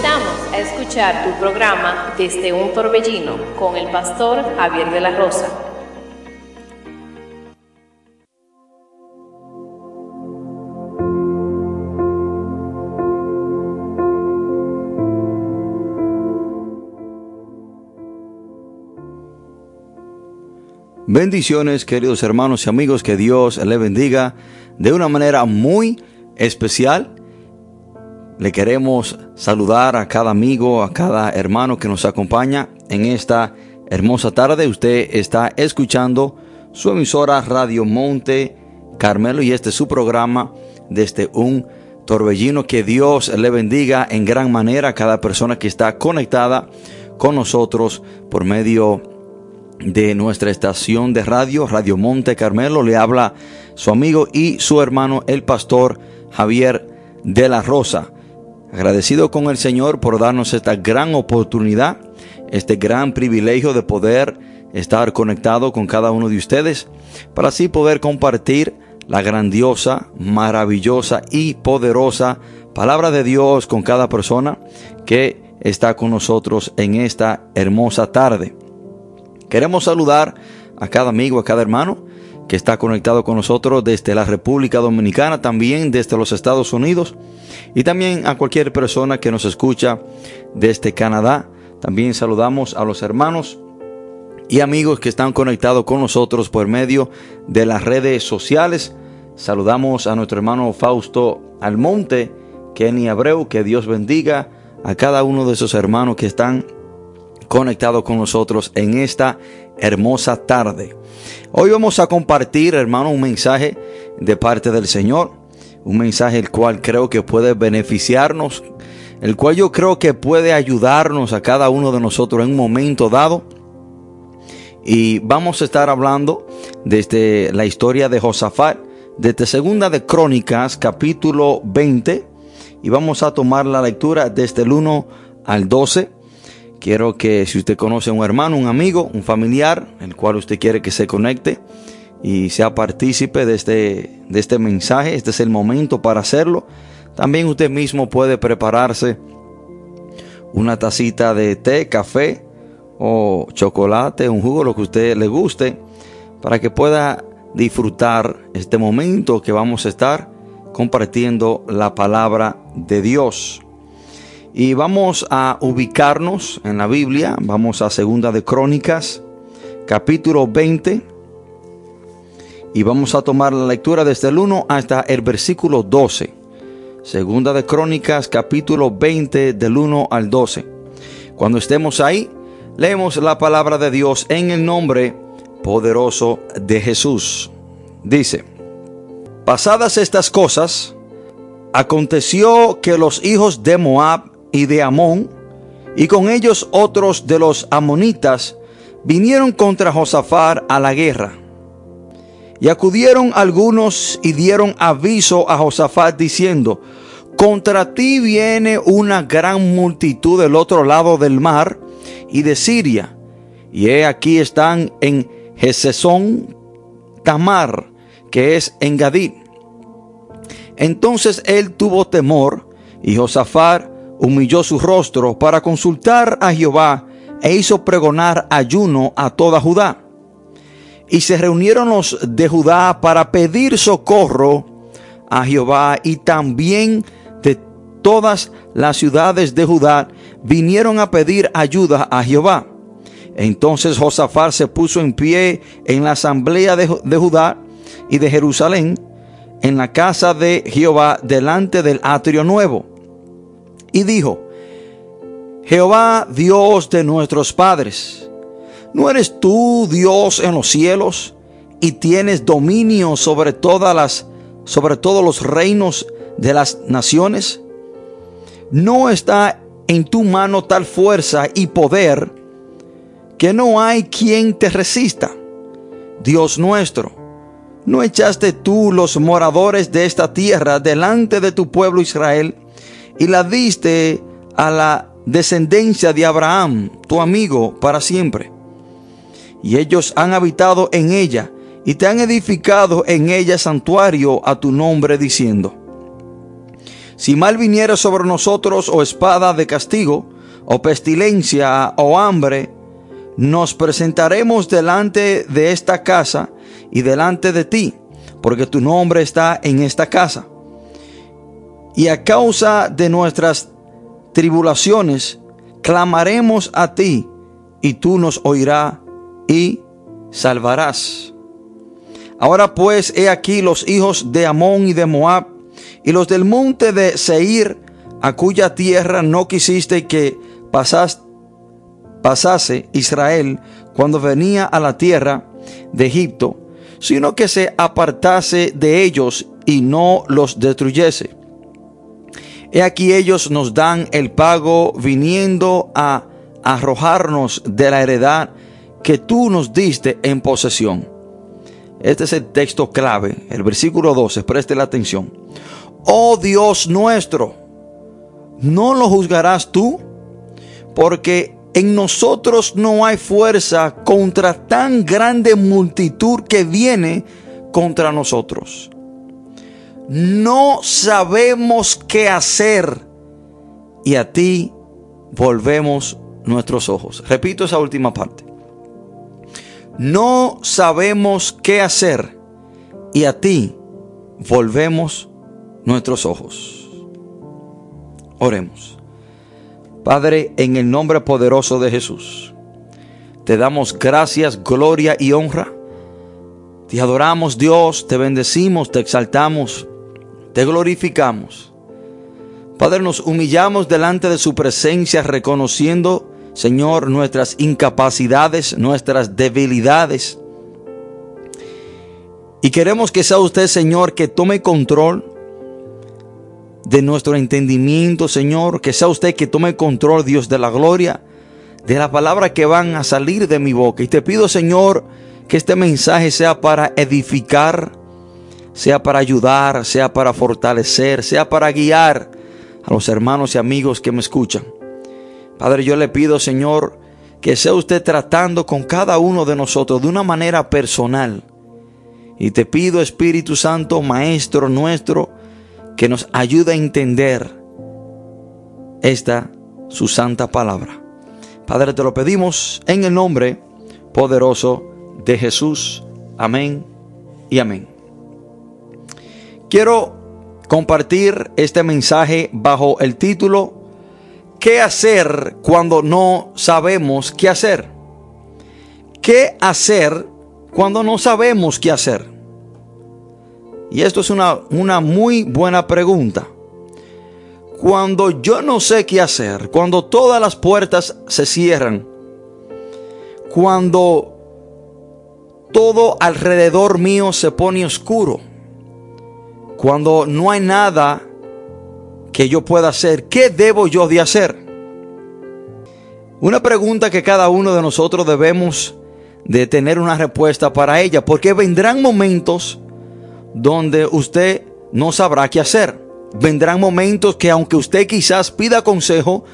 invitamos a escuchar tu programa Desde un Torbellino con el pastor Javier de la Rosa. Bendiciones, queridos hermanos y amigos, que Dios le bendiga de una manera muy especial. Le queremos saludar a cada amigo, a cada hermano que nos acompaña en esta hermosa tarde. Usted está escuchando su emisora Radio Monte Carmelo y este es su programa desde un torbellino. Que Dios le bendiga en gran manera a cada persona que está conectada con nosotros por medio de nuestra estación de radio, Radio Monte Carmelo. Le habla su amigo y su hermano, el pastor Javier de la Rosa. Agradecido con el Señor por darnos esta gran oportunidad, este gran privilegio de poder estar conectado con cada uno de ustedes, para así poder compartir la grandiosa, maravillosa y poderosa palabra de Dios con cada persona que está con nosotros en esta hermosa tarde. Queremos saludar a cada amigo, a cada hermano que está conectado con nosotros desde la República Dominicana, también desde los Estados Unidos y también a cualquier persona que nos escucha desde Canadá. También saludamos a los hermanos y amigos que están conectados con nosotros por medio de las redes sociales. Saludamos a nuestro hermano Fausto Almonte, Kenny Abreu, que Dios bendiga a cada uno de esos hermanos que están conectado con nosotros en esta hermosa tarde. Hoy vamos a compartir, hermano, un mensaje de parte del Señor, un mensaje el cual creo que puede beneficiarnos, el cual yo creo que puede ayudarnos a cada uno de nosotros en un momento dado. Y vamos a estar hablando desde la historia de Josafat, desde Segunda de Crónicas, capítulo 20, y vamos a tomar la lectura desde el 1 al 12 Quiero que si usted conoce a un hermano, un amigo, un familiar, el cual usted quiere que se conecte y sea partícipe de este, de este mensaje, este es el momento para hacerlo. También usted mismo puede prepararse una tacita de té, café o chocolate, un jugo, lo que a usted le guste, para que pueda disfrutar este momento que vamos a estar compartiendo la palabra de Dios. Y vamos a ubicarnos en la Biblia, vamos a Segunda de Crónicas, capítulo 20, y vamos a tomar la lectura desde el 1 hasta el versículo 12. Segunda de Crónicas, capítulo 20, del 1 al 12. Cuando estemos ahí, leemos la palabra de Dios en el nombre poderoso de Jesús. Dice, pasadas estas cosas, aconteció que los hijos de Moab y de Amón, y con ellos otros de los amonitas, vinieron contra Josafar a la guerra. Y acudieron algunos y dieron aviso a Josafat diciendo, contra ti viene una gran multitud del otro lado del mar y de Siria, y he aquí están en Gesesón Tamar, que es en Gadid. Entonces él tuvo temor, y Josafat humilló su rostro para consultar a Jehová e hizo pregonar ayuno a toda Judá. Y se reunieron los de Judá para pedir socorro a Jehová y también de todas las ciudades de Judá vinieron a pedir ayuda a Jehová. Entonces Josafat se puso en pie en la asamblea de, de Judá y de Jerusalén, en la casa de Jehová, delante del atrio nuevo y dijo, Jehová Dios de nuestros padres, ¿no eres tú Dios en los cielos y tienes dominio sobre todas las sobre todos los reinos de las naciones? ¿No está en tu mano tal fuerza y poder que no hay quien te resista? Dios nuestro, ¿no echaste tú los moradores de esta tierra delante de tu pueblo Israel? Y la diste a la descendencia de Abraham, tu amigo, para siempre. Y ellos han habitado en ella y te han edificado en ella santuario a tu nombre, diciendo, Si mal viniera sobre nosotros o espada de castigo, o pestilencia, o hambre, nos presentaremos delante de esta casa y delante de ti, porque tu nombre está en esta casa. Y a causa de nuestras tribulaciones, clamaremos a ti, y tú nos oirás y salvarás. Ahora pues, he aquí los hijos de Amón y de Moab, y los del monte de Seir, a cuya tierra no quisiste que pasase Israel cuando venía a la tierra de Egipto, sino que se apartase de ellos y no los destruyese. He aquí ellos nos dan el pago viniendo a arrojarnos de la heredad que tú nos diste en posesión. Este es el texto clave, el versículo 12, preste la atención. Oh Dios nuestro, ¿no lo juzgarás tú? Porque en nosotros no hay fuerza contra tan grande multitud que viene contra nosotros. No sabemos qué hacer y a ti volvemos nuestros ojos. Repito esa última parte. No sabemos qué hacer y a ti volvemos nuestros ojos. Oremos. Padre, en el nombre poderoso de Jesús, te damos gracias, gloria y honra. Te adoramos Dios, te bendecimos, te exaltamos, te glorificamos. Padre, nos humillamos delante de su presencia reconociendo, Señor, nuestras incapacidades, nuestras debilidades. Y queremos que sea usted, Señor, que tome control de nuestro entendimiento, Señor. Que sea usted que tome control, Dios de la gloria, de la palabra que van a salir de mi boca. Y te pido, Señor, que este mensaje sea para edificar, sea para ayudar, sea para fortalecer, sea para guiar a los hermanos y amigos que me escuchan. Padre, yo le pido, Señor, que sea usted tratando con cada uno de nosotros de una manera personal. Y te pido, Espíritu Santo, Maestro nuestro, que nos ayude a entender esta su santa palabra. Padre, te lo pedimos en el nombre poderoso de Jesús. Amén y amén. Quiero compartir este mensaje bajo el título ¿Qué hacer cuando no sabemos qué hacer? ¿Qué hacer cuando no sabemos qué hacer? Y esto es una, una muy buena pregunta. Cuando yo no sé qué hacer, cuando todas las puertas se cierran, cuando todo alrededor mío se pone oscuro, cuando no hay nada que yo pueda hacer, ¿qué debo yo de hacer? Una pregunta que cada uno de nosotros debemos de tener una respuesta para ella, porque vendrán momentos donde usted no sabrá qué hacer. Vendrán momentos que aunque usted quizás pida consejo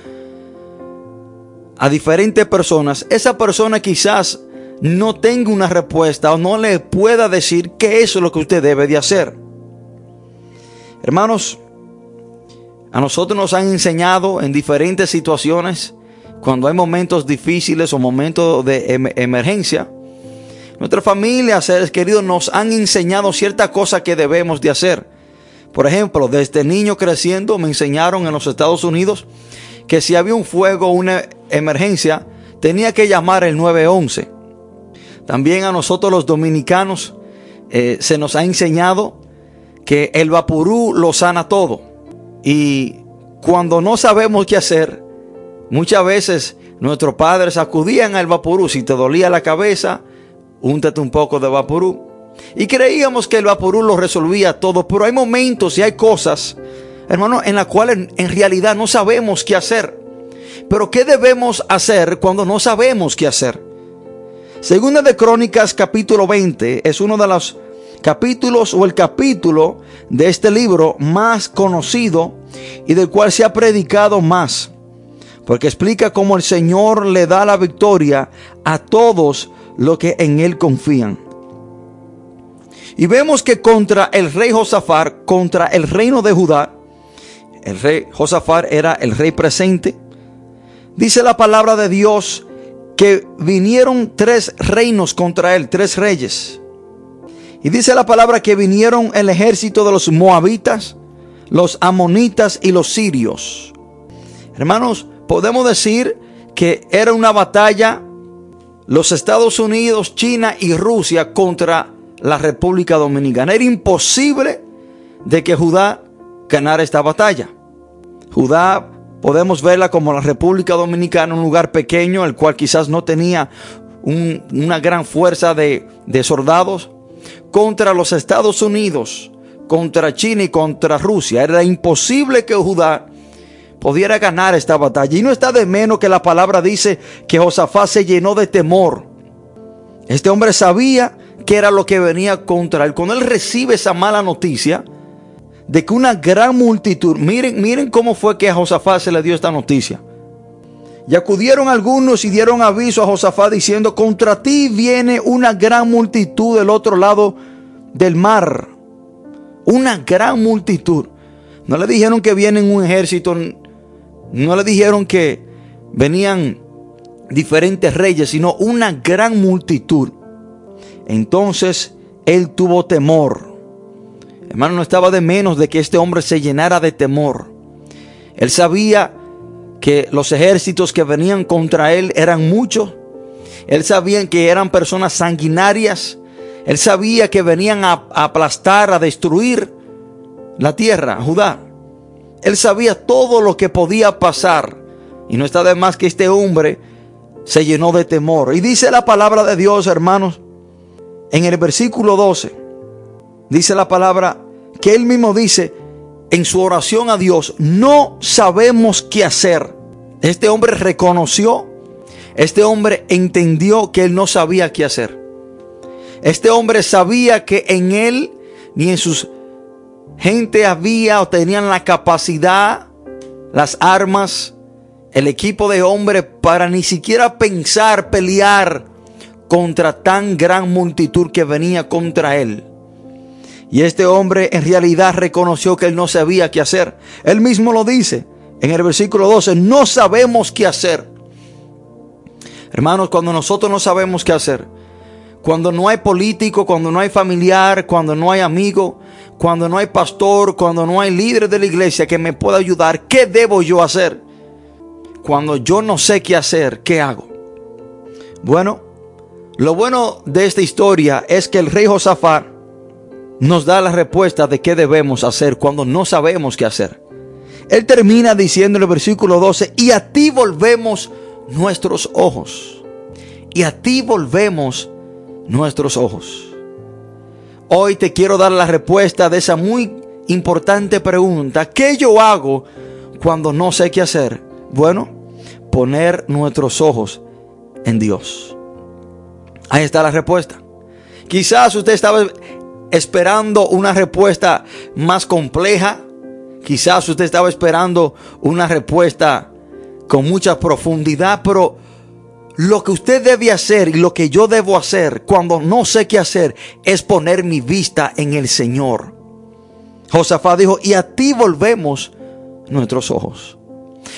a diferentes personas, esa persona quizás no tenga una respuesta o no le pueda decir qué es lo que usted debe de hacer. Hermanos, a nosotros nos han enseñado en diferentes situaciones, cuando hay momentos difíciles o momentos de em-, emergencia, Nuestra familia, seres queridos, nos han enseñado ciertas cosas que debemos de hacer. Por ejemplo, desde niño creciendo me enseñaron en los Estados Unidos que si había un fuego o una emergencia, tenía que llamar el 911. También a nosotros los dominicanos eh, se nos ha enseñado que el vaporú lo sana todo. Y cuando no sabemos qué hacer, muchas veces nuestros padres acudían al vaporú. Si te dolía la cabeza, úntate un poco de vaporú. Y creíamos que el vaporú lo resolvía todo, pero hay momentos y hay cosas, hermano, en las cuales en realidad no sabemos qué hacer. Pero ¿qué debemos hacer cuando no sabemos qué hacer? Segunda de Crónicas capítulo 20 es uno de los capítulos o el capítulo de este libro más conocido y del cual se ha predicado más. Porque explica cómo el Señor le da la victoria a todos lo que en él confían. Y vemos que contra el rey Josafar, contra el reino de Judá, el rey Josafat era el rey presente. Dice la palabra de Dios que vinieron tres reinos contra él, tres reyes. Y dice la palabra que vinieron el ejército de los moabitas, los amonitas y los sirios. Hermanos, podemos decir que era una batalla los Estados Unidos, China y Rusia contra la República Dominicana. Era imposible de que Judá ganara esta batalla. Judá podemos verla como la República Dominicana, un lugar pequeño, el cual quizás no tenía una gran fuerza de, de soldados, contra los Estados Unidos, contra China y contra Rusia. Era imposible que Judá pudiera ganar esta batalla. Y no está de menos que la palabra dice que Josafat se llenó de temor. Este hombre sabía que era lo que venía contra él. Cuando él recibe esa mala noticia de que una gran multitud, miren, miren cómo fue que a Josafat se le dio esta noticia. Y acudieron algunos y dieron aviso a Josafat diciendo, contra ti viene una gran multitud del otro lado del mar. Una gran multitud. No le dijeron que viene un ejército no le dijeron que venían diferentes reyes, sino una gran multitud. Entonces él tuvo temor. Hermano, no estaba de menos de que este hombre se llenara de temor. Él sabía que los ejércitos que venían contra él eran muchos. Él sabía que eran personas sanguinarias. Él sabía que venían a aplastar, a destruir la tierra, Judá. Él sabía todo lo que podía pasar. Y no está de más que este hombre se llenó de temor. Y dice la palabra de Dios, hermanos, en el versículo 12, dice la palabra que él mismo dice en su oración a Dios, no sabemos qué hacer. Este hombre reconoció, este hombre entendió que él no sabía qué hacer. Este hombre sabía que en él ni en sus gente había o tenían la capacidad, las armas, el equipo de hombres para ni siquiera pensar pelear contra tan gran multitud que venía contra él. Y este hombre en realidad reconoció que él no sabía qué hacer. Él mismo lo dice en el versículo 12, no sabemos qué hacer. Hermanos, cuando nosotros no sabemos qué hacer, cuando no hay político, cuando no hay familiar, cuando no hay amigo, cuando no hay pastor, cuando no hay líder de la iglesia que me pueda ayudar, ¿qué debo yo hacer? Cuando yo no sé qué hacer, ¿qué hago? Bueno, lo bueno de esta historia es que el rey Josafat nos da la respuesta de qué debemos hacer cuando no sabemos qué hacer. Él termina diciendo en el versículo 12, y a ti volvemos nuestros ojos. Y a ti volvemos nuestros ojos. Hoy te quiero dar la respuesta de esa muy importante pregunta. ¿Qué yo hago cuando no sé qué hacer? Bueno, poner nuestros ojos en Dios. Ahí está la respuesta. Quizás usted estaba esperando una respuesta más compleja. Quizás usted estaba esperando una respuesta con mucha profundidad, pero lo que usted debe hacer y lo que yo debo hacer cuando no sé qué hacer es poner mi vista en el Señor. Josafat dijo, y a ti volvemos nuestros ojos.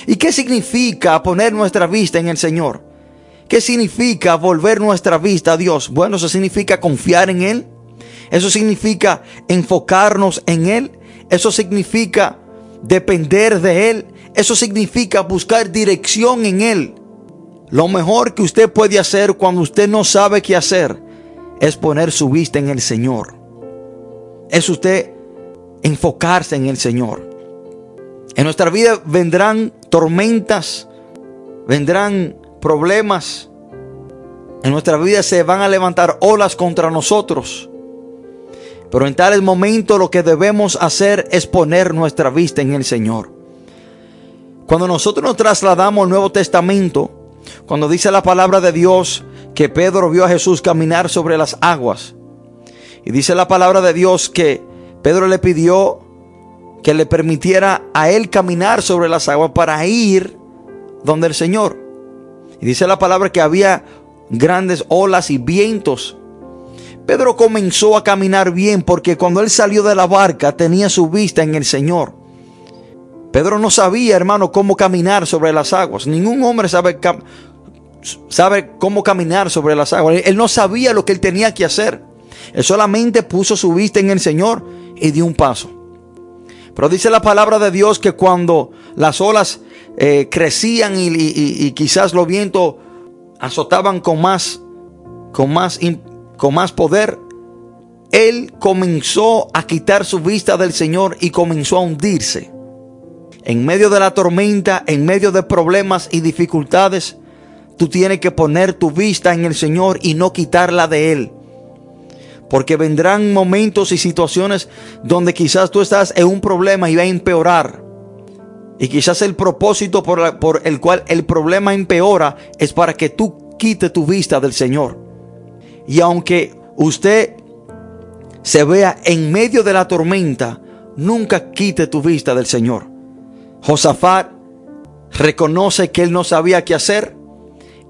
¿Y qué significa poner nuestra vista en el Señor? ¿Qué significa volver nuestra vista a Dios? Bueno, eso significa confiar en Él. Eso significa enfocarnos en Él. Eso significa depender de Él. Eso significa buscar dirección en Él. Lo mejor que usted puede hacer cuando usted no sabe qué hacer es poner su vista en el Señor. Es usted enfocarse en el Señor. En nuestra vida vendrán tormentas, vendrán problemas. En nuestra vida se van a levantar olas contra nosotros. Pero en tales momentos lo que debemos hacer es poner nuestra vista en el Señor. Cuando nosotros nos trasladamos al Nuevo Testamento, cuando dice la palabra de Dios que Pedro vio a Jesús caminar sobre las aguas. Y dice la palabra de Dios que Pedro le pidió que le permitiera a él caminar sobre las aguas para ir donde el Señor. Y dice la palabra que había grandes olas y vientos. Pedro comenzó a caminar bien porque cuando él salió de la barca tenía su vista en el Señor. Pedro no sabía, hermano, cómo caminar sobre las aguas. Ningún hombre sabe, sabe cómo caminar sobre las aguas. Él no sabía lo que él tenía que hacer. Él solamente puso su vista en el Señor y dio un paso. Pero dice la palabra de Dios que cuando las olas eh, crecían y, quizás los vientos azotaban con más, con más, con más poder, él comenzó a quitar su vista del Señor y comenzó a hundirse. En medio de la tormenta, en medio de problemas y dificultades, tú tienes que poner tu vista en el Señor y no quitarla de Él. Porque vendrán momentos y situaciones donde quizás tú estás en un problema y va a empeorar. Y quizás el propósito por, por el cual el problema empeora es para que tú quites tu vista del Señor. Y aunque usted se vea en medio de la tormenta, nunca quite tu vista del Señor. Josafat reconoce que él no sabía qué hacer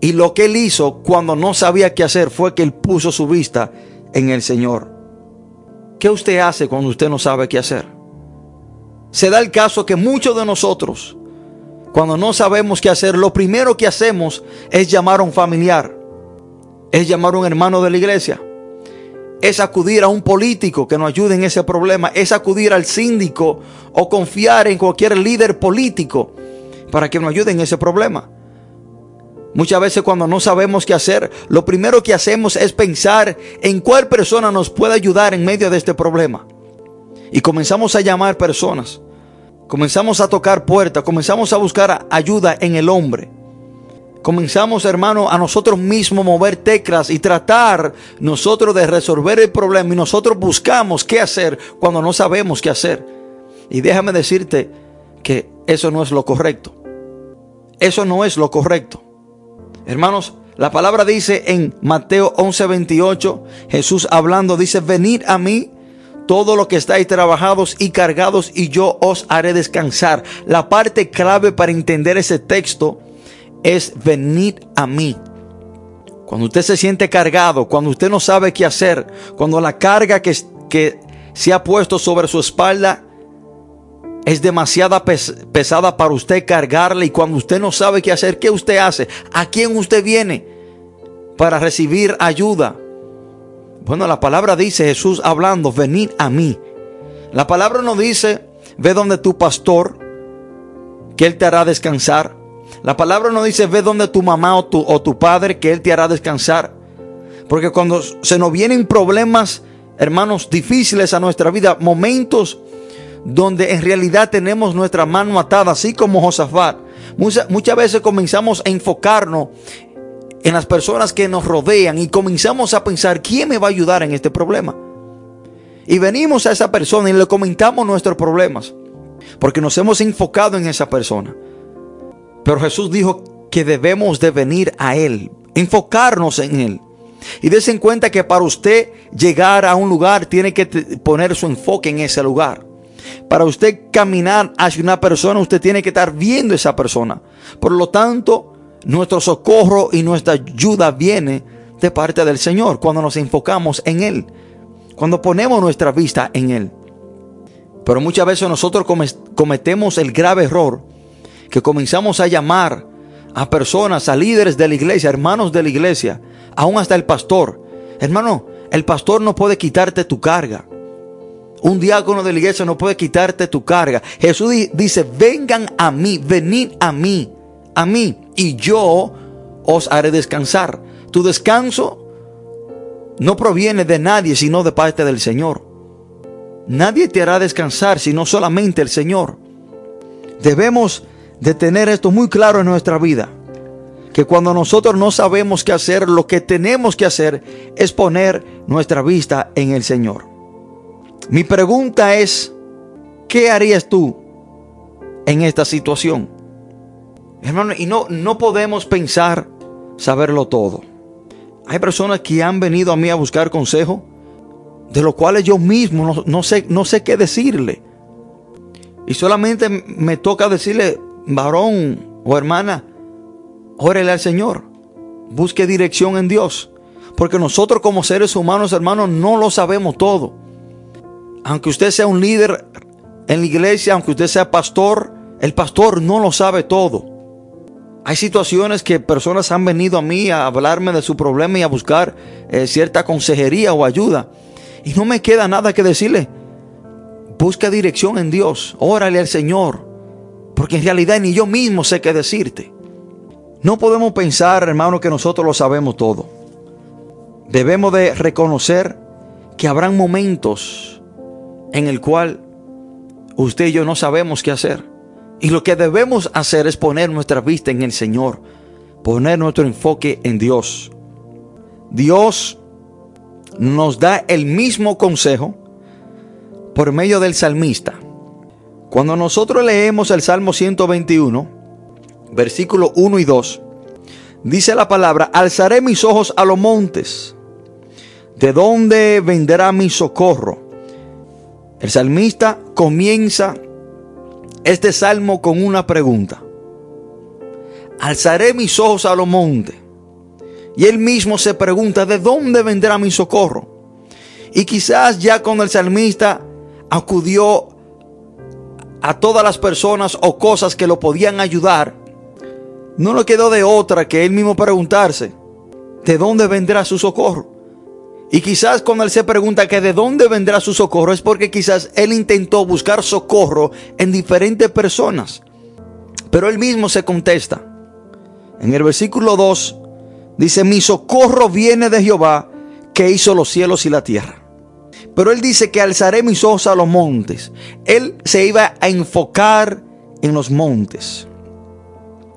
y lo que él hizo cuando no sabía qué hacer fue que él puso su vista en el Señor. ¿Qué usted hace cuando usted no sabe qué hacer? Se da el caso que muchos de nosotros, cuando no sabemos qué hacer, lo primero que hacemos es llamar a un familiar, es llamar a un hermano de la iglesia, es acudir a un político que nos ayude en ese problema, es acudir al síndico o confiar en cualquier líder político para que nos ayude en ese problema. Muchas veces cuando no sabemos qué hacer, lo primero que hacemos es pensar en cuál persona nos puede ayudar en medio de este problema. Y comenzamos a llamar personas. Comenzamos a tocar puertas, comenzamos a buscar ayuda en el hombre. Comenzamos, hermano, a nosotros mismos mover teclas y tratar nosotros de resolver el problema y nosotros buscamos qué hacer cuando no sabemos qué hacer. Y déjame decirte que eso no es lo correcto. Eso no es lo correcto. Hermanos, la palabra dice en Mateo 11:28, Jesús hablando, dice, venid a mí todo lo que estáis trabajados y cargados y yo os haré descansar. La parte clave para entender ese texto es venir a mí. Cuando usted se siente cargado, cuando usted no sabe qué hacer, cuando la carga que, que se ha puesto sobre su espalda es demasiada pesada para usted cargarle y cuando usted no sabe qué hacer, ¿qué usted hace? ¿A quién usted viene para recibir ayuda? Bueno, la palabra dice Jesús hablando, venid a mí. La palabra no dice, ve donde tu pastor, que él te hará descansar. La palabra no dice, ve donde tu mamá o tu, o tu padre, que él te hará descansar. Porque cuando se nos vienen problemas, hermanos, difíciles a nuestra vida, momentos donde en realidad tenemos nuestra mano atada, así como Josafat. Muchas, muchas veces comenzamos a enfocarnos en las personas que nos rodean y comenzamos a pensar, ¿quién me va a ayudar en este problema? Y venimos a esa persona y le comentamos nuestros problemas, porque nos hemos enfocado en esa persona. Pero Jesús dijo que debemos de venir a Él, enfocarnos en Él. Y des en cuenta que para usted llegar a un lugar tiene que poner su enfoque en ese lugar. Para usted caminar hacia una persona, usted tiene que estar viendo a esa persona. Por lo tanto, nuestro socorro y nuestra ayuda viene de parte del Señor cuando nos enfocamos en Él, cuando ponemos nuestra vista en Él. Pero muchas veces nosotros cometemos el grave error que comenzamos a llamar a personas, a líderes de la iglesia, hermanos de la iglesia, aún hasta el pastor. Hermano, el pastor no puede quitarte tu carga. Un diácono de la iglesia no puede quitarte tu carga. Jesús dice, vengan a mí, venid a mí, a mí, y yo os haré descansar. Tu descanso no proviene de nadie, sino de parte del Señor. Nadie te hará descansar, sino solamente el Señor. Debemos de tener esto muy claro en nuestra vida. Que cuando nosotros no sabemos qué hacer, lo que tenemos que hacer es poner nuestra vista en el Señor. Mi pregunta es, ¿qué harías tú en esta situación? Hermano, y no, no podemos pensar saberlo todo. Hay personas que han venido a mí a buscar consejo, de los cuales yo mismo no, sé, no sé qué decirle. Y solamente me toca decirle, varón o hermana, órele al Señor. Busque dirección en Dios. Porque nosotros como seres humanos, hermanos, no lo sabemos todo aunque usted sea un líder en la iglesia, aunque usted sea pastor, el pastor no lo sabe todo. Hay situaciones que personas han venido a mí a hablarme de su problema y a buscar eh, cierta consejería o ayuda. Y no me queda nada que decirle. Busca dirección en Dios. Órale al Señor. Porque en realidad ni yo mismo sé qué decirte. No podemos pensar, hermano, que nosotros lo sabemos todo. Debemos de reconocer que habrán momentos en el cual usted y yo no sabemos qué hacer. Y lo que debemos hacer es poner nuestra vista en el Señor, poner nuestro enfoque en Dios. Dios nos da el mismo consejo por medio del salmista. Cuando nosotros leemos el Salmo 121, versículo 1 y 2, dice la palabra, alzaré mis ojos a los montes. ¿De dónde vendrá mi socorro? El salmista comienza este salmo con una pregunta. Alzaré mis ojos a los montes. Y él mismo se pregunta, ¿de dónde vendrá mi socorro? Y quizás ya cuando el salmista acudió a todas las personas o cosas que lo podían ayudar, no le quedó de otra que él mismo preguntarse, ¿de dónde vendrá su socorro? Y quizás cuando él se pregunta que de dónde vendrá su socorro es porque quizás él intentó buscar socorro en diferentes personas. Pero él mismo se contesta. En el versículo 2 dice, mi socorro viene de Jehová que hizo los cielos y la tierra. Pero él dice que alzaré mis ojos a los montes. Él se iba a enfocar en los montes.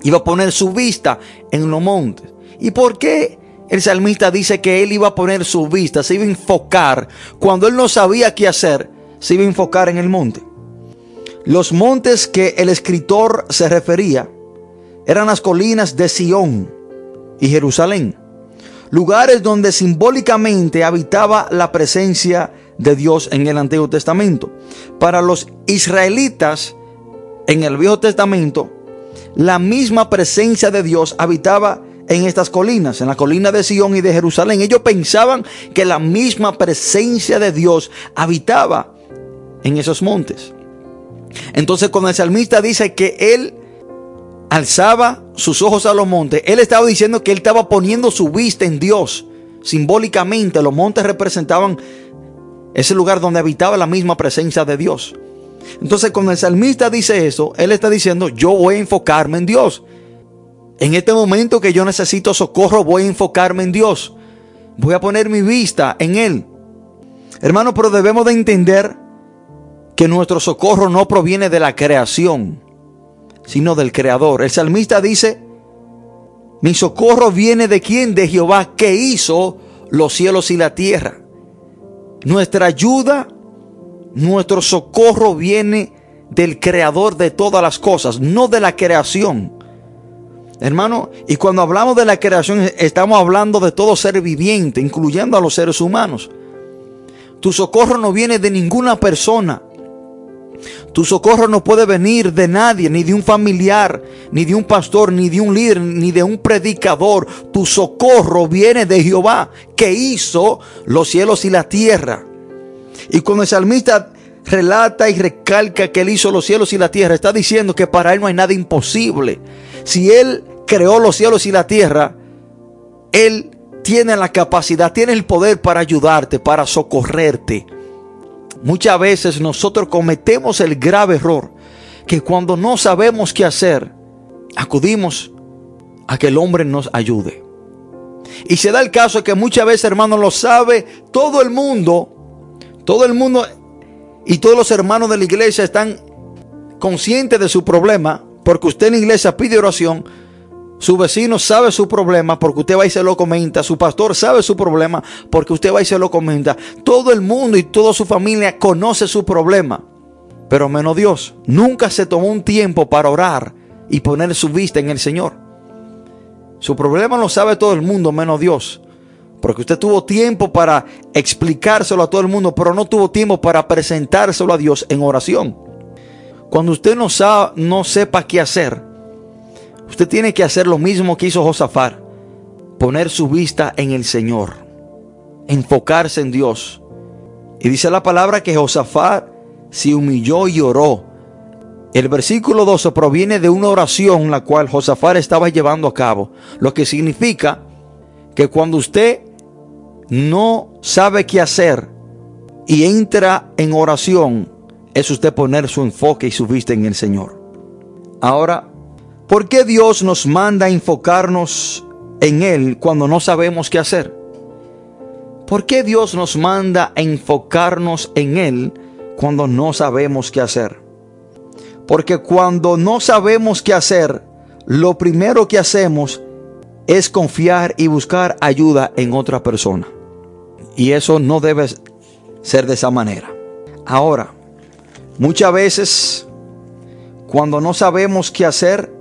Iba a poner su vista en los montes. ¿Y por qué el salmista dice que él iba a poner su vista, se iba a enfocar. Cuando él no sabía qué hacer, se iba a enfocar en el monte. Los montes que el escritor se refería eran las colinas de Sión y Jerusalén. Lugares donde simbólicamente habitaba la presencia de Dios en el Antiguo Testamento. Para los israelitas en el Viejo Testamento, la misma presencia de Dios habitaba en estas colinas, en la colina de Sion y de Jerusalén. Ellos pensaban que la misma presencia de Dios habitaba en esos montes. Entonces cuando el salmista dice que él alzaba sus ojos a los montes, él estaba diciendo que él estaba poniendo su vista en Dios. Simbólicamente los montes representaban ese lugar donde habitaba la misma presencia de Dios. Entonces cuando el salmista dice eso, él está diciendo, yo voy a enfocarme en Dios. En este momento que yo necesito socorro, voy a enfocarme en Dios. Voy a poner mi vista en Él. Hermano, pero debemos de entender que nuestro socorro no proviene de la creación, sino del Creador. El salmista dice, mi socorro viene de quién? De Jehová que hizo los cielos y la tierra. Nuestra ayuda, nuestro socorro viene del Creador de todas las cosas, no de la creación. Hermano, y cuando hablamos de la creación, estamos hablando de todo ser viviente, incluyendo a los seres humanos. Tu socorro no viene de ninguna persona. Tu socorro no puede venir de nadie, ni de un familiar, ni de un pastor, ni de un líder, ni de un predicador. Tu socorro viene de Jehová, que hizo los cielos y la tierra. Y cuando el salmista relata y recalca que él hizo los cielos y la tierra, está diciendo que para él no hay nada imposible. Si él creó los cielos y la tierra, Él tiene la capacidad, tiene el poder para ayudarte, para socorrerte. Muchas veces nosotros cometemos el grave error que cuando no sabemos qué hacer, acudimos a que el hombre nos ayude. Y se da el caso que muchas veces, hermano, lo sabe todo el mundo, todo el mundo y todos los hermanos de la iglesia están conscientes de su problema, porque usted en la iglesia pide oración, su vecino sabe su problema porque usted va y se lo comenta. Su pastor sabe su problema porque usted va y se lo comenta. Todo el mundo y toda su familia conoce su problema. Pero menos Dios. Nunca se tomó un tiempo para orar y poner su vista en el Señor. Su problema lo sabe todo el mundo menos Dios. Porque usted tuvo tiempo para explicárselo a todo el mundo, pero no tuvo tiempo para presentárselo a Dios en oración. Cuando usted no, sabe, no sepa qué hacer, Usted tiene que hacer lo mismo que hizo Josafar. Poner su vista en el Señor. Enfocarse en Dios. Y dice la palabra que Josafat se humilló y oró. El versículo 12 proviene de una oración la cual Josafat estaba llevando a cabo, lo que significa que cuando usted no sabe qué hacer y entra en oración, es usted poner su enfoque y su vista en el Señor. Ahora, ¿por qué Dios nos manda a enfocarnos en Él cuando no sabemos qué hacer? ¿Por qué Dios nos manda a enfocarnos en Él cuando no sabemos qué hacer? Porque cuando no sabemos qué hacer, lo primero que hacemos es confiar y buscar ayuda en otra persona. Y eso no debe ser de esa manera. Ahora, muchas veces cuando no sabemos qué hacer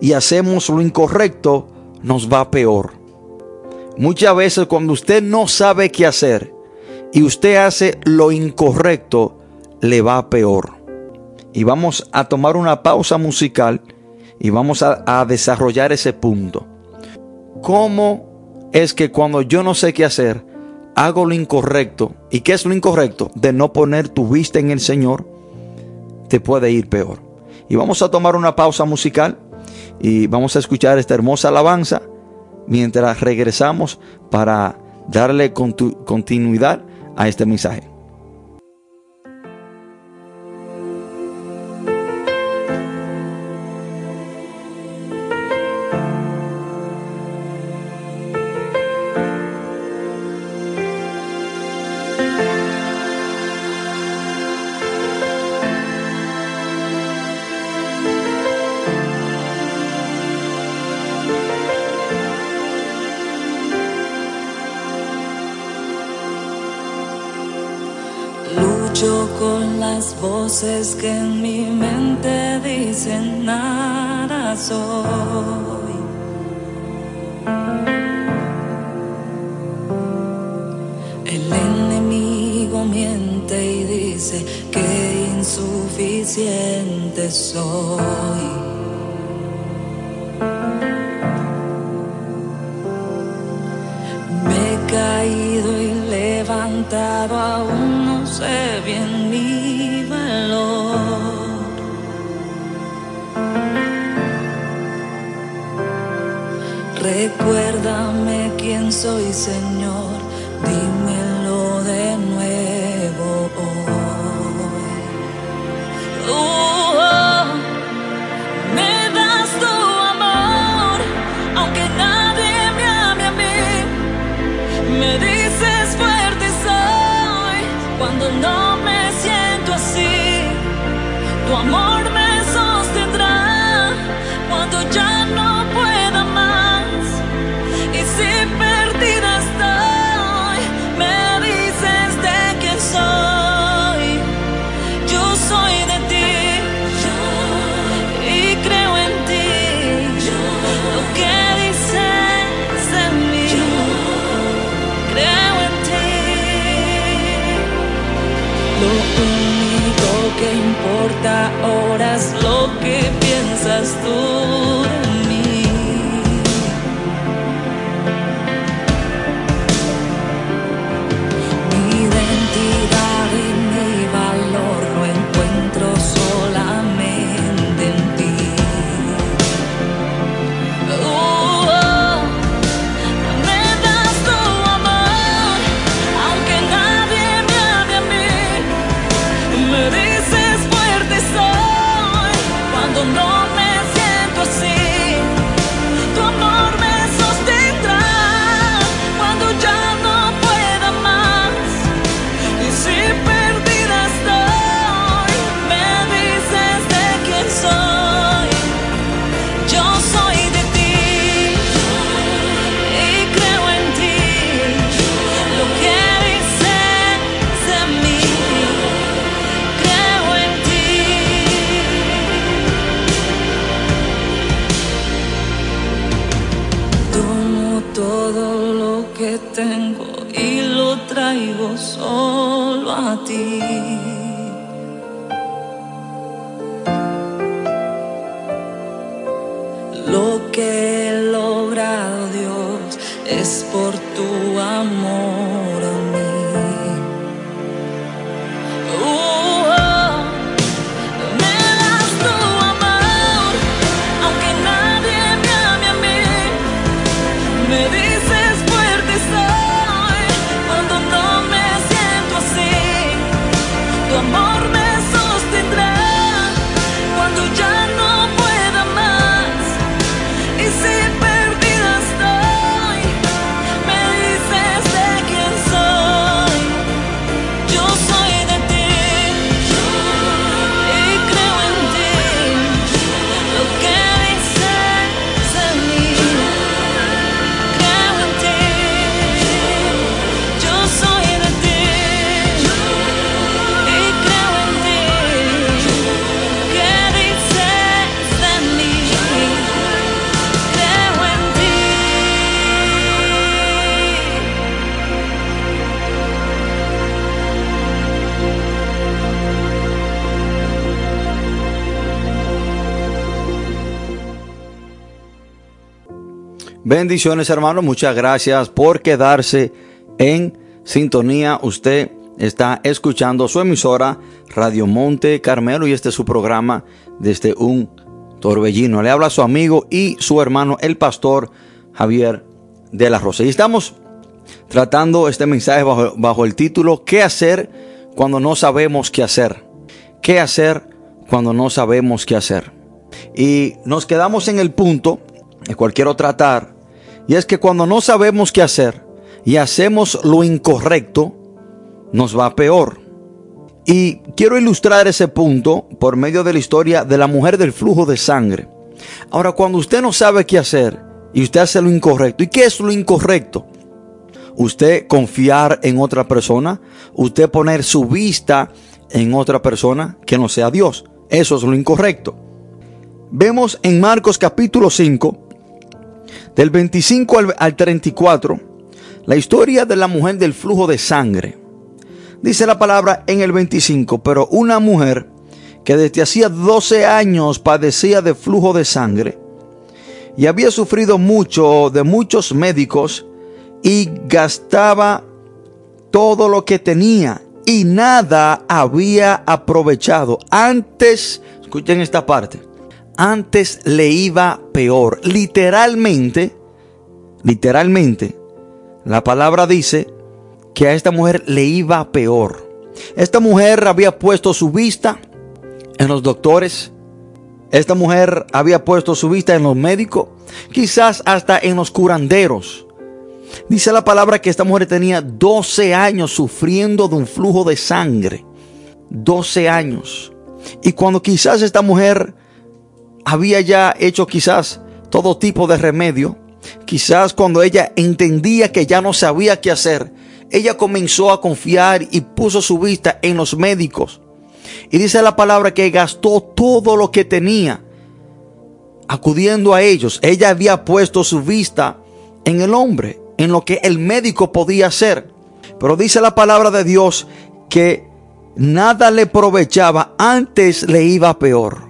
y hacemos lo incorrecto, nos va peor. Muchas veces cuando usted no sabe qué hacer y usted hace lo incorrecto, le va peor. Y vamos a tomar una pausa musical y vamos a, desarrollar ese punto. ¿Cómo es que cuando yo no sé qué hacer, hago lo incorrecto? ¿Y qué es lo incorrecto? De no poner tu vista en el Señor, te puede ir peor. Y vamos a tomar una pausa musical y vamos a escuchar esta hermosa alabanza mientras regresamos para darle continuidad a este mensaje. Voces que en mi mente dicen nada soy. El enemigo miente y dice que insuficiente soy. Me he caído y levantado, aún no sé Recuérdame quién soy, Señor, Bendiciones hermanos, muchas gracias por quedarse en sintonía. Usted está escuchando su emisora Radio Monte Carmelo y este es su programa desde un torbellino. Le habla su amigo y su hermano el pastor Javier de la Rosa. Y estamos tratando este mensaje bajo, el título ¿Qué hacer cuando no sabemos qué hacer? ¿Qué hacer cuando no sabemos qué hacer? Y nos quedamos en el punto el cual quiero tratar, y es que cuando no sabemos qué hacer y hacemos lo incorrecto, nos va peor. Y quiero ilustrar ese punto por medio de la historia de la mujer del flujo de sangre. Ahora, cuando usted no sabe qué hacer y usted hace lo incorrecto, ¿y qué es lo incorrecto? Usted confiar en otra persona, usted poner su vista en otra persona que no sea Dios. Eso es lo incorrecto. Vemos en Marcos capítulo 5, del 25 al, 34, la historia de la mujer del flujo de sangre. Dice la palabra en el 25, pero una mujer que desde hacía 12 años padecía de flujo de sangre y había sufrido mucho de muchos médicos y gastaba todo lo que tenía y nada había aprovechado. Antes, escuchen esta parte, antes le iba peor. Literalmente, literalmente, la palabra dice que a esta mujer le iba peor. Esta mujer había puesto su vista en los doctores. Esta mujer había puesto su vista en los médicos, quizás hasta en los curanderos. Dice la palabra que esta mujer tenía 12 años sufriendo de un flujo de sangre. 12 años. Y cuando quizás esta mujer había ya hecho quizás todo tipo de remedio. Quizás cuando ella entendía que ya no sabía qué hacer, ella comenzó a confiar y puso su vista en los médicos. Y dice la palabra que gastó todo lo que tenía acudiendo a ellos. Ella había puesto su vista en el hombre, en lo que el médico podía hacer. Pero dice la palabra de Dios que nada le aprovechaba, antes le iba peor.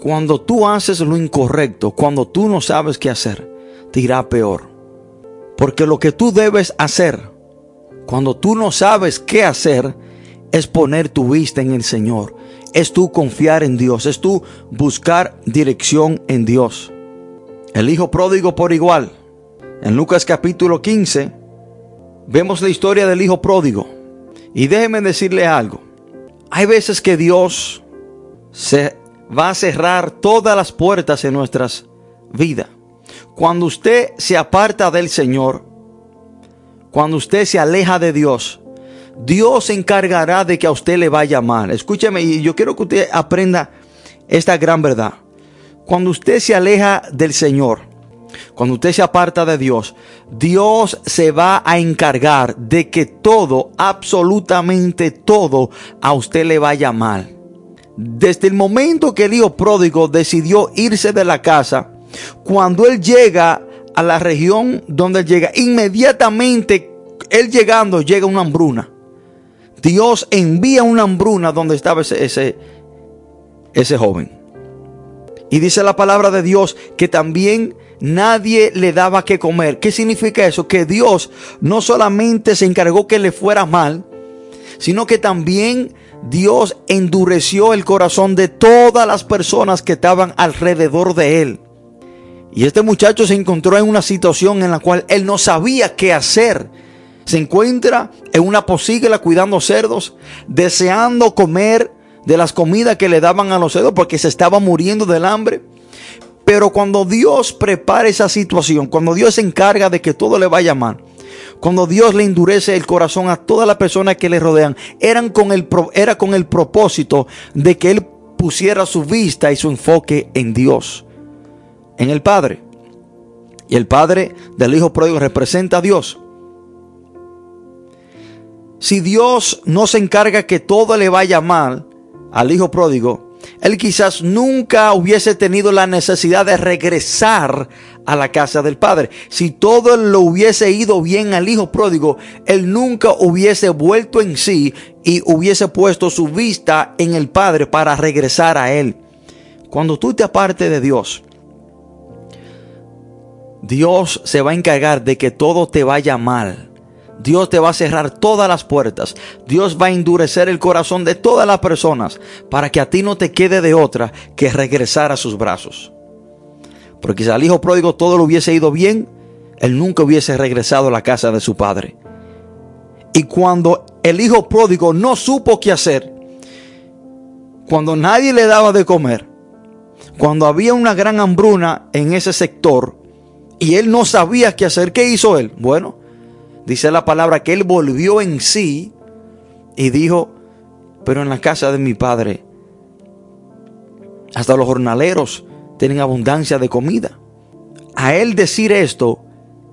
Cuando tú haces lo incorrecto, cuando tú no sabes qué hacer, te irá peor. Porque lo que tú debes hacer, cuando tú no sabes qué hacer, es poner tu vista en el Señor. Es tú confiar en Dios. Es tú buscar dirección en Dios. El hijo pródigo por igual. En Lucas capítulo 15 vemos la historia del hijo pródigo. Y déjeme decirle algo. Hay veces que Dios se va a cerrar todas las puertas en nuestras vidas. Cuando usted se aparta del Señor, cuando usted se aleja de Dios, Dios se encargará de que a usted le vaya mal. Escúcheme, y yo quiero que usted aprenda esta gran verdad. Cuando usted se aleja del Señor, cuando usted se aparta de Dios, Dios se va a encargar de que todo, absolutamente todo, a usted le vaya mal. Desde el momento que el hijo pródigo decidió irse de la casa, cuando él llega a la región donde él llega, inmediatamente él llegando llega una hambruna. Dios envía una hambruna donde estaba ese, ese, ese joven. Y dice la palabra de Dios que también nadie le daba que comer. ¿Qué significa eso? Que Dios no solamente se encargó que le fuera mal, sino que también Dios endureció el corazón de todas las personas que estaban alrededor de él. Y este muchacho se encontró en una situación en la cual él no sabía qué hacer. Se encuentra en una posigla cuidando cerdos, deseando comer de las comidas que le daban a los cerdos porque se estaba muriendo del hambre. Pero cuando Dios prepara esa situación, cuando Dios se encarga de que todo le vaya mal, cuando Dios le endurece el corazón a todas las personas que le rodean, eran con el, era con el propósito de que Él pusiera su vista y su enfoque en Dios, en el Padre. Y el Padre del Hijo Pródigo representa a Dios. Si Dios no se encarga que todo le vaya mal al Hijo Pródigo, él quizás nunca hubiese tenido la necesidad de regresar a la casa del Padre. Si todo lo hubiese ido bien al Hijo pródigo, él nunca hubiese vuelto en sí y hubiese puesto su vista en el Padre para regresar a Él. Cuando tú te apartes de Dios, Dios se va a encargar de que todo te vaya mal. Dios te va a cerrar todas las puertas. Dios va a endurecer el corazón de todas las personas para que a ti no te quede de otra que regresar a sus brazos. Porque si al hijo pródigo todo le hubiese ido bien, él nunca hubiese regresado a la casa de su padre. Y cuando el hijo pródigo no supo qué hacer, cuando nadie le daba de comer, cuando había una gran hambruna en ese sector y él no sabía qué hacer, ¿qué hizo él? Bueno, dice la palabra que él volvió en sí y dijo, pero en la casa de mi padre, hasta los jornaleros tienen abundancia de comida. A él decir esto,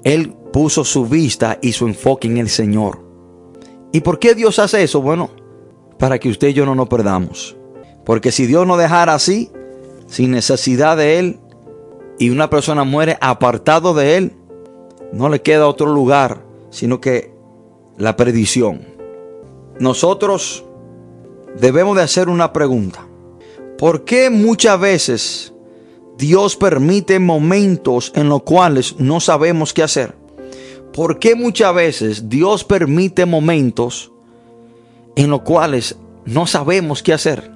él puso su vista y su enfoque en el Señor. ¿Y por qué Dios hace eso? Bueno, para que usted y yo no nos perdamos. Porque si Dios no dejara así, sin necesidad de Él, y una persona muere apartado de Él, no le queda otro lugar, sino que la perdición. Nosotros debemos de hacer una pregunta. ¿Por qué muchas veces Dios permite momentos en los cuales no sabemos qué hacer? ¿Por qué muchas veces Dios permite momentos en los cuales no sabemos qué hacer?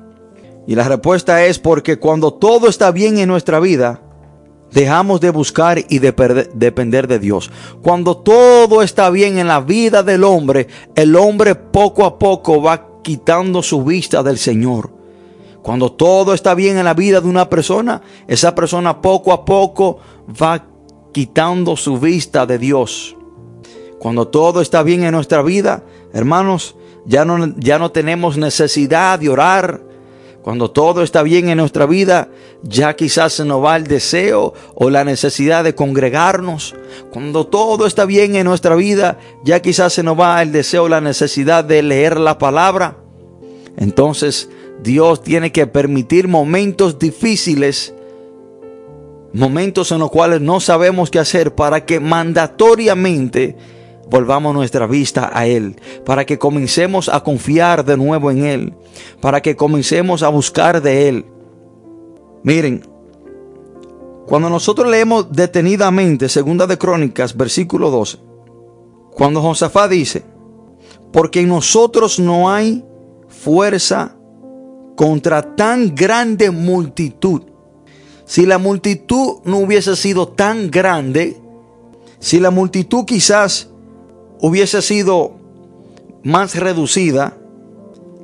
Y la respuesta es porque cuando todo está bien en nuestra vida, dejamos de buscar y de depender de Dios. Cuando todo está bien en la vida del hombre, el hombre poco a poco va quitando su vista del Señor. Cuando todo está bien en la vida de una persona, esa persona poco a poco va quitando su vista de Dios. Cuando todo está bien en nuestra vida, hermanos, ya no, ya no tenemos necesidad de orar. Cuando todo está bien en nuestra vida, ya quizás se nos va el deseo o la necesidad de congregarnos. Cuando todo está bien en nuestra vida, ya quizás se nos va el deseo o la necesidad de leer la palabra. Entonces, Dios tiene que permitir momentos difíciles momentos en los cuales no sabemos qué hacer para que mandatoriamente volvamos nuestra vista a Él, para que comencemos a confiar de nuevo en Él, para que comencemos a buscar de Él. Miren, cuando nosotros leemos detenidamente Segunda de Crónicas, versículo 12, cuando Josafá dice, porque en nosotros no hay fuerza contra tan grande multitud. Si la multitud no hubiese sido tan grande, si la multitud quizás hubiese sido más reducida,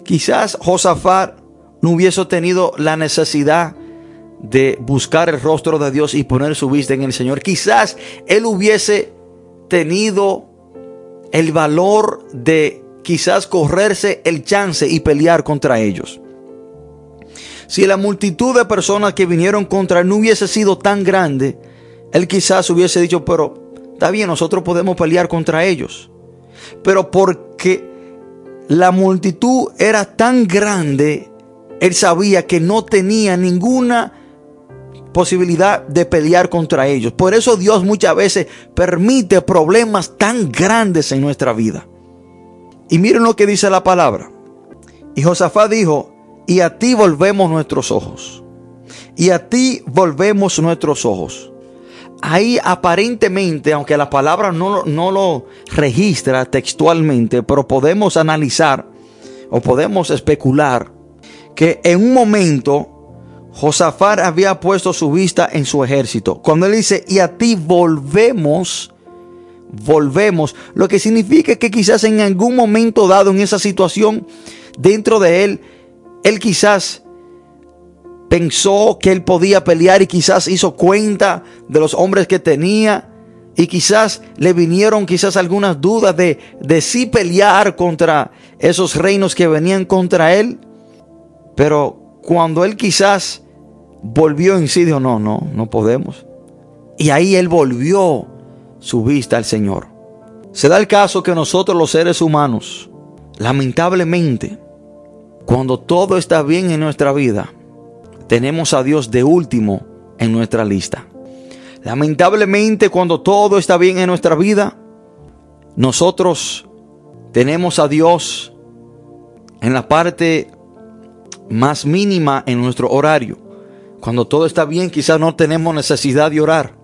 quizás Josafat no hubiese tenido la necesidad de buscar el rostro de Dios y poner su vista en el Señor. Quizás él hubiese tenido el valor de quizás correrse el chance y pelear contra ellos. Si la multitud de personas que vinieron contra él no hubiese sido tan grande, él quizás hubiese dicho, pero Está bien, nosotros podemos pelear contra ellos. Pero porque la multitud era tan grande, él sabía que no tenía ninguna posibilidad de pelear contra ellos. Por eso Dios muchas veces permite problemas tan grandes en nuestra vida. Y miren lo que dice la palabra. Y Josafat dijo, y a ti volvemos nuestros ojos. Y a ti volvemos nuestros ojos ahí aparentemente, aunque la palabra no, no, lo registra textualmente, pero podemos analizar o podemos especular que en un momento Josafat había puesto su vista en su ejército. Cuando él dice, y a ti volvemos, volvemos, lo que significa que quizás en algún momento dado en esa situación, dentro de él, él quizás pensó que él podía pelear y quizás hizo cuenta de los hombres que tenía y quizás le vinieron quizás algunas dudas de, de si pelear contra esos reinos que venían contra él. Pero cuando él quizás volvió en sí, dijo, no, no, no podemos. Y ahí él volvió su vista al Señor. Se da el caso que nosotros los seres humanos, lamentablemente, cuando todo está bien en nuestra vida, tenemos a Dios de último en nuestra lista. Lamentablemente cuando todo está bien en nuestra vida, nosotros tenemos a Dios en la parte más mínima en nuestro horario. Cuando todo está bien, quizás no tenemos necesidad de orar.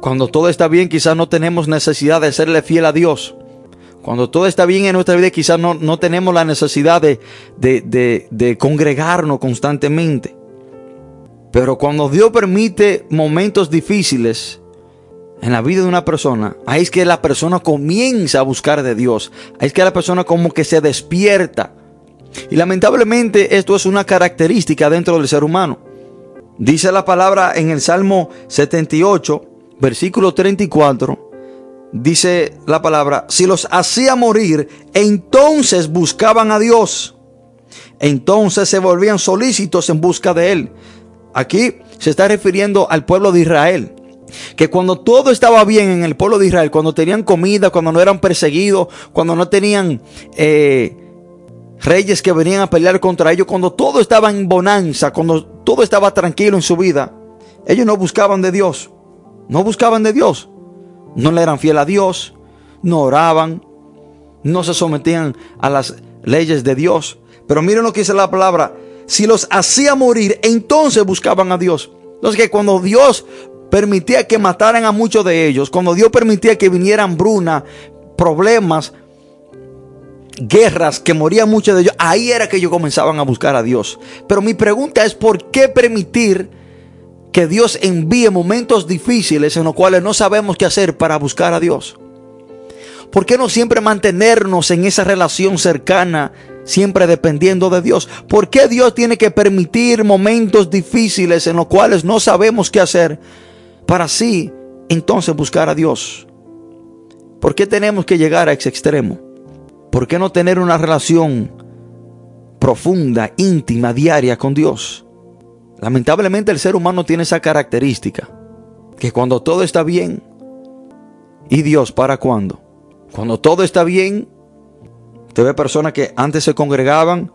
Cuando todo está bien, quizás no tenemos necesidad de serle fiel a Dios. Cuando todo está bien en nuestra vida, quizás no, no tenemos la necesidad de, de, de congregarnos constantemente. Pero cuando Dios permite momentos difíciles en la vida de una persona, ahí es que la persona comienza a buscar de Dios. Ahí es que la persona como que se despierta. Y lamentablemente esto es una característica dentro del ser humano. Dice la palabra en el Salmo 78, versículo 34, dice la palabra, si los hacía morir, entonces buscaban a Dios. Entonces se volvían solícitos en busca de Él. Aquí se está refiriendo al pueblo de Israel. Que cuando todo estaba bien en el pueblo de Israel, cuando tenían comida, cuando no eran perseguidos, cuando no tenían eh, reyes que venían a pelear contra ellos, cuando todo estaba en bonanza, cuando todo estaba tranquilo en su vida, ellos no buscaban de Dios. No buscaban de Dios. No le eran fiel a Dios. No oraban. No se sometían a las leyes de Dios. Pero miren lo que dice la palabra. Si los hacía morir, entonces buscaban a Dios. Entonces que cuando Dios permitía que mataran a muchos de ellos, cuando Dios permitía que vinieran bruna, problemas, guerras, que morían muchos de ellos, ahí era que ellos comenzaban a buscar a Dios. Pero mi pregunta es, ¿por qué permitir que Dios envíe momentos difíciles en los cuales no sabemos qué hacer para buscar a Dios? ¿Por qué no siempre mantenernos en esa relación cercana, siempre dependiendo de Dios? ¿Por qué Dios tiene que permitir momentos difíciles en los cuales no sabemos qué hacer para así entonces buscar a Dios? ¿Por qué tenemos que llegar a ese extremo? ¿Por qué no tener una relación profunda, íntima, diaria con Dios? Lamentablemente el ser humano tiene esa característica, que cuando todo está bien, ¿y Dios para cuándo? Cuando todo está bien, usted ve personas que antes se congregaban,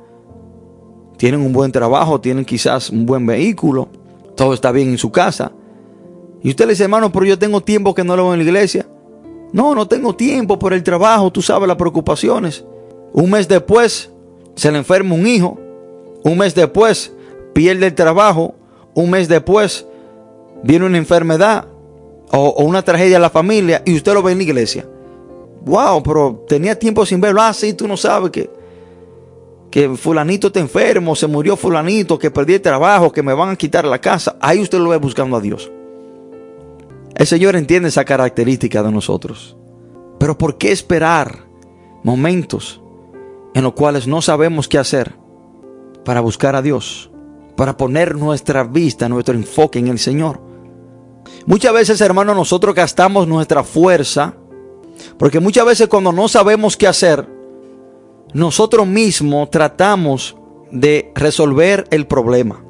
tienen un buen trabajo, tienen quizás un buen vehículo, todo está bien en su casa. Y usted le dice, hermano, pero yo tengo tiempo que no lo veo en la iglesia. No, no tengo tiempo por el trabajo, tú sabes las preocupaciones. Un mes después se le enferma un hijo. Un mes después pierde el trabajo. Un mes después viene una enfermedad o, una tragedia en la familia y usted lo ve en la iglesia. Wow, pero tenía tiempo sin verlo. Ah, sí, tú no sabes que, que fulanito está enfermo, se murió fulanito, que perdí el trabajo, que me van a quitar la casa. Ahí usted lo ve buscando a Dios. El Señor entiende esa característica de nosotros. Pero ¿por qué esperar momentos en los cuales no sabemos qué hacer para buscar a Dios? Para poner nuestra vista, nuestro enfoque en el Señor. Muchas veces, hermanos, nosotros gastamos nuestra fuerza, porque muchas veces cuando no sabemos qué hacer, nosotros mismos tratamos de resolver el problema.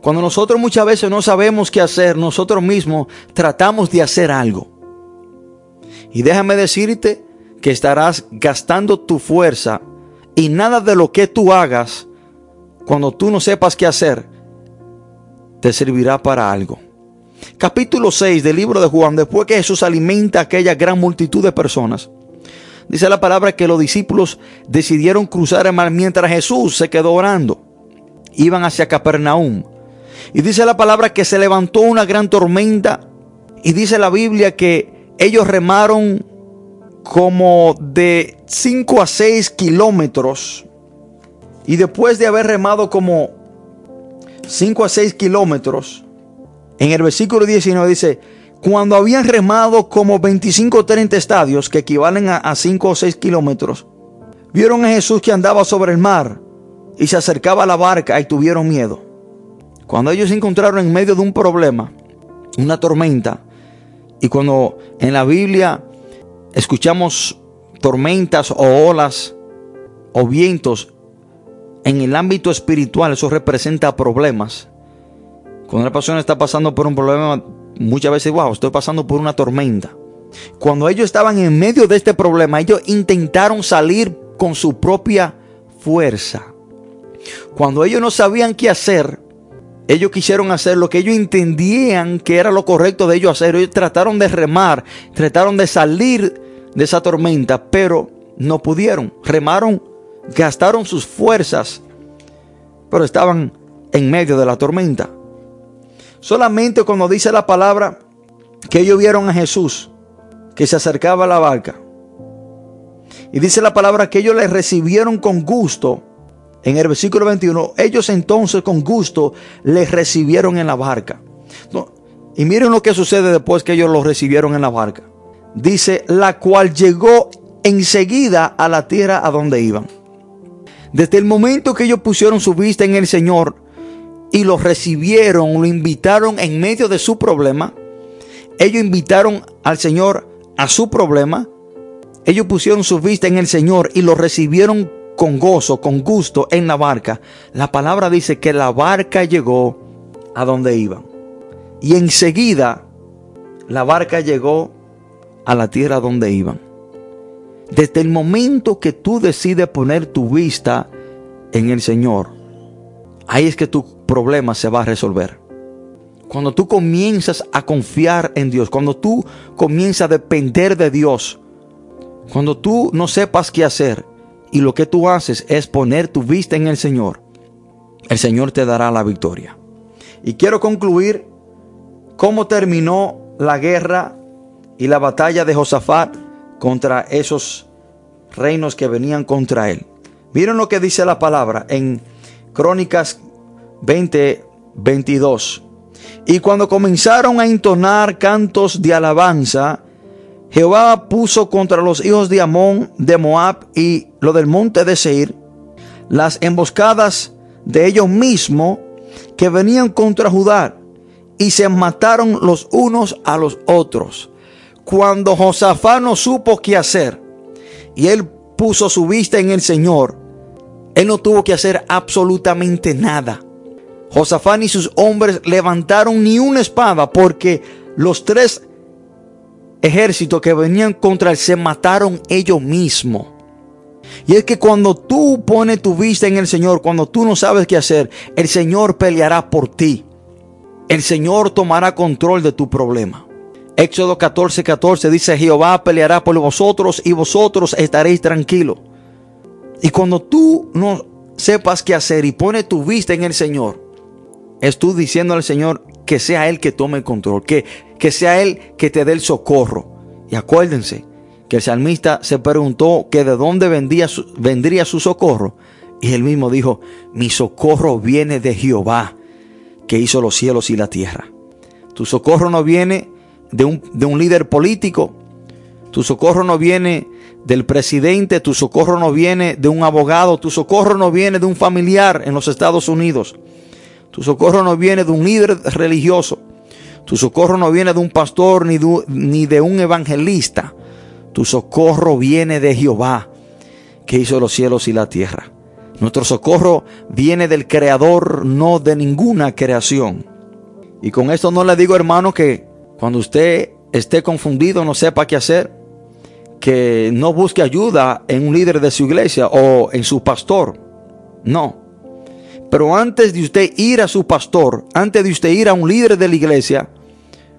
Cuando nosotros muchas veces no sabemos qué hacer, nosotros mismos tratamos de hacer algo. Y déjame decirte que estarás gastando tu fuerza y nada de lo que tú hagas cuando tú no sepas qué hacer te servirá para algo. Capítulo 6 del libro de Juan, después que Jesús alimenta a aquella gran multitud de personas, dice la palabra que los discípulos decidieron cruzar el mar mientras Jesús se quedó orando. Iban hacia Capernaum. Y dice la palabra que se levantó una gran tormenta. Y dice la Biblia que ellos remaron como de 5 a 6 kilómetros. Y después de haber remado como 5 a 6 kilómetros, en el versículo 19 dice, cuando habían remado como 25 o 30 estadios, que equivalen a 5 o 6 kilómetros, vieron a Jesús que andaba sobre el mar y se acercaba a la barca y tuvieron miedo. Cuando ellos se encontraron en medio de un problema, una tormenta, y cuando en la Biblia escuchamos tormentas o olas o vientos, en el ámbito espiritual eso representa problemas. Cuando una persona está pasando por un problema, muchas veces, wow, estoy pasando por una tormenta. Cuando ellos estaban en medio de este problema, ellos intentaron salir con su propia fuerza. Cuando ellos no sabían qué hacer, ellos quisieron hacer lo que ellos entendían que era lo correcto de ellos hacer. Ellos trataron de remar, trataron de salir de esa tormenta, pero no pudieron. Remaron, gastaron sus fuerzas, pero estaban en medio de la tormenta. Solamente cuando dice la palabra que ellos vieron a Jesús que se acercaba a la barca. Y dice la palabra que ellos le recibieron con gusto. En el versículo 21, ellos entonces con gusto les recibieron en la barca. y miren lo que sucede después que ellos lo recibieron en la barca. Dice, la cual llegó enseguida a la tierra a donde iban. Desde el momento que ellos pusieron su vista en el Señor y lo recibieron, lo invitaron en medio de su problema, ellos invitaron al Señor a su problema, ellos pusieron su vista en el Señor y lo recibieron con gozo, con gusto en la barca. La palabra dice que la barca llegó a donde iban. Y enseguida la barca llegó a la tierra donde iban. Desde el momento que tú decides poner tu vista en el Señor, ahí es que tu problema se va a resolver. Cuando tú comienzas a confiar en Dios, cuando tú comienzas a depender de Dios, cuando tú no sepas qué hacer y lo que tú haces es poner tu vista en el Señor, el Señor te dará la victoria. Y quiero concluir cómo terminó la guerra y la batalla de Josafat contra esos reinos que venían contra él. Miren lo que dice la palabra en Crónicas 20, 22. Y cuando comenzaron a entonar cantos de alabanza, Jehová puso contra los hijos de Amón, de Moab y lo del monte de Seir, las emboscadas de ellos mismos que venían contra Judá, y se mataron los unos a los otros. Cuando Josafá no supo qué hacer, y él puso su vista en el Señor, él no tuvo que hacer absolutamente nada. Josafán y sus hombres levantaron ni una espada porque los tres ejércitos que venían contra él se mataron ellos mismos. Y es que cuando tú pones tu vista en el Señor, cuando tú no sabes qué hacer, el Señor peleará por ti. El Señor tomará control de tu problema. Éxodo 14, 14 dice, Jehová peleará por vosotros y vosotros estaréis tranquilos. Y cuando tú no sepas qué hacer y pones tu vista en el Señor, es tú diciendo al Señor que sea Él que tome el control, que, que sea Él que te dé el socorro. Y acuérdense que el salmista se preguntó que de dónde vendría su socorro. Y él mismo dijo, mi socorro viene de Jehová, que hizo los cielos y la tierra. Tu socorro no viene de un, de un líder político, tu socorro no viene del presidente, tu socorro no viene de un abogado, tu socorro no viene de un familiar en los Estados Unidos. Tu socorro no viene de un líder religioso. Tu socorro no viene de un pastor ni de, un evangelista. Tu socorro viene de Jehová, que hizo los cielos y la tierra. Nuestro socorro viene del Creador, no de ninguna creación. Y con esto no le digo, hermano, que cuando usted esté confundido, no sepa qué hacer, que no busque ayuda en un líder de su iglesia o en su pastor. No. Pero antes de usted ir a su pastor, antes de usted ir a un líder de la iglesia,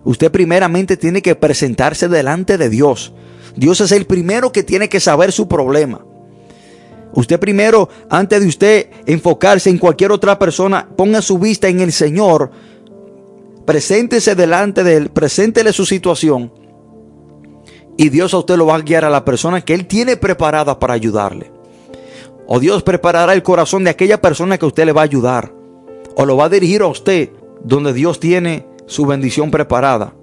usted primeramente tiene que presentarse delante de Dios. Dios es el primero que tiene que saber su problema. Usted primero, antes de usted enfocarse en cualquier otra persona, ponga su vista en el Señor. Preséntese delante de Él, preséntele su situación. Y Dios a usted lo va a guiar a la persona que Él tiene preparada para ayudarle. O Dios preparará el corazón de aquella persona que usted le va a ayudar. O lo va a dirigir a usted donde Dios tiene su bendición preparada.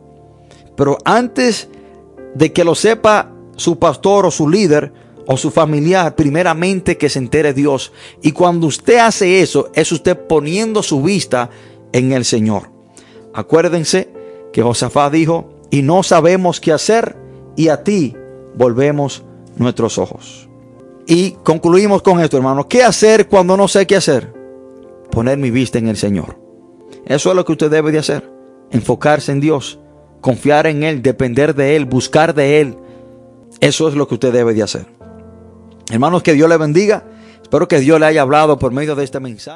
Pero antes de que lo sepa su pastor o su líder o su familiar, primeramente que se entere Dios. Y cuando usted hace eso, es usted poniendo su vista en el Señor. Acuérdense que Josafat dijo, y no sabemos qué hacer, y a ti volvemos nuestros ojos. Y concluimos con esto, hermano. ¿Qué hacer cuando no sé qué hacer? Poner mi vista en el Señor. Eso es lo que usted debe de hacer. Enfocarse en Dios, confiar en Él, depender de Él, buscar de Él. Eso es lo que usted debe de hacer. Hermanos, que Dios le bendiga. Espero que Dios le haya hablado por medio de este mensaje.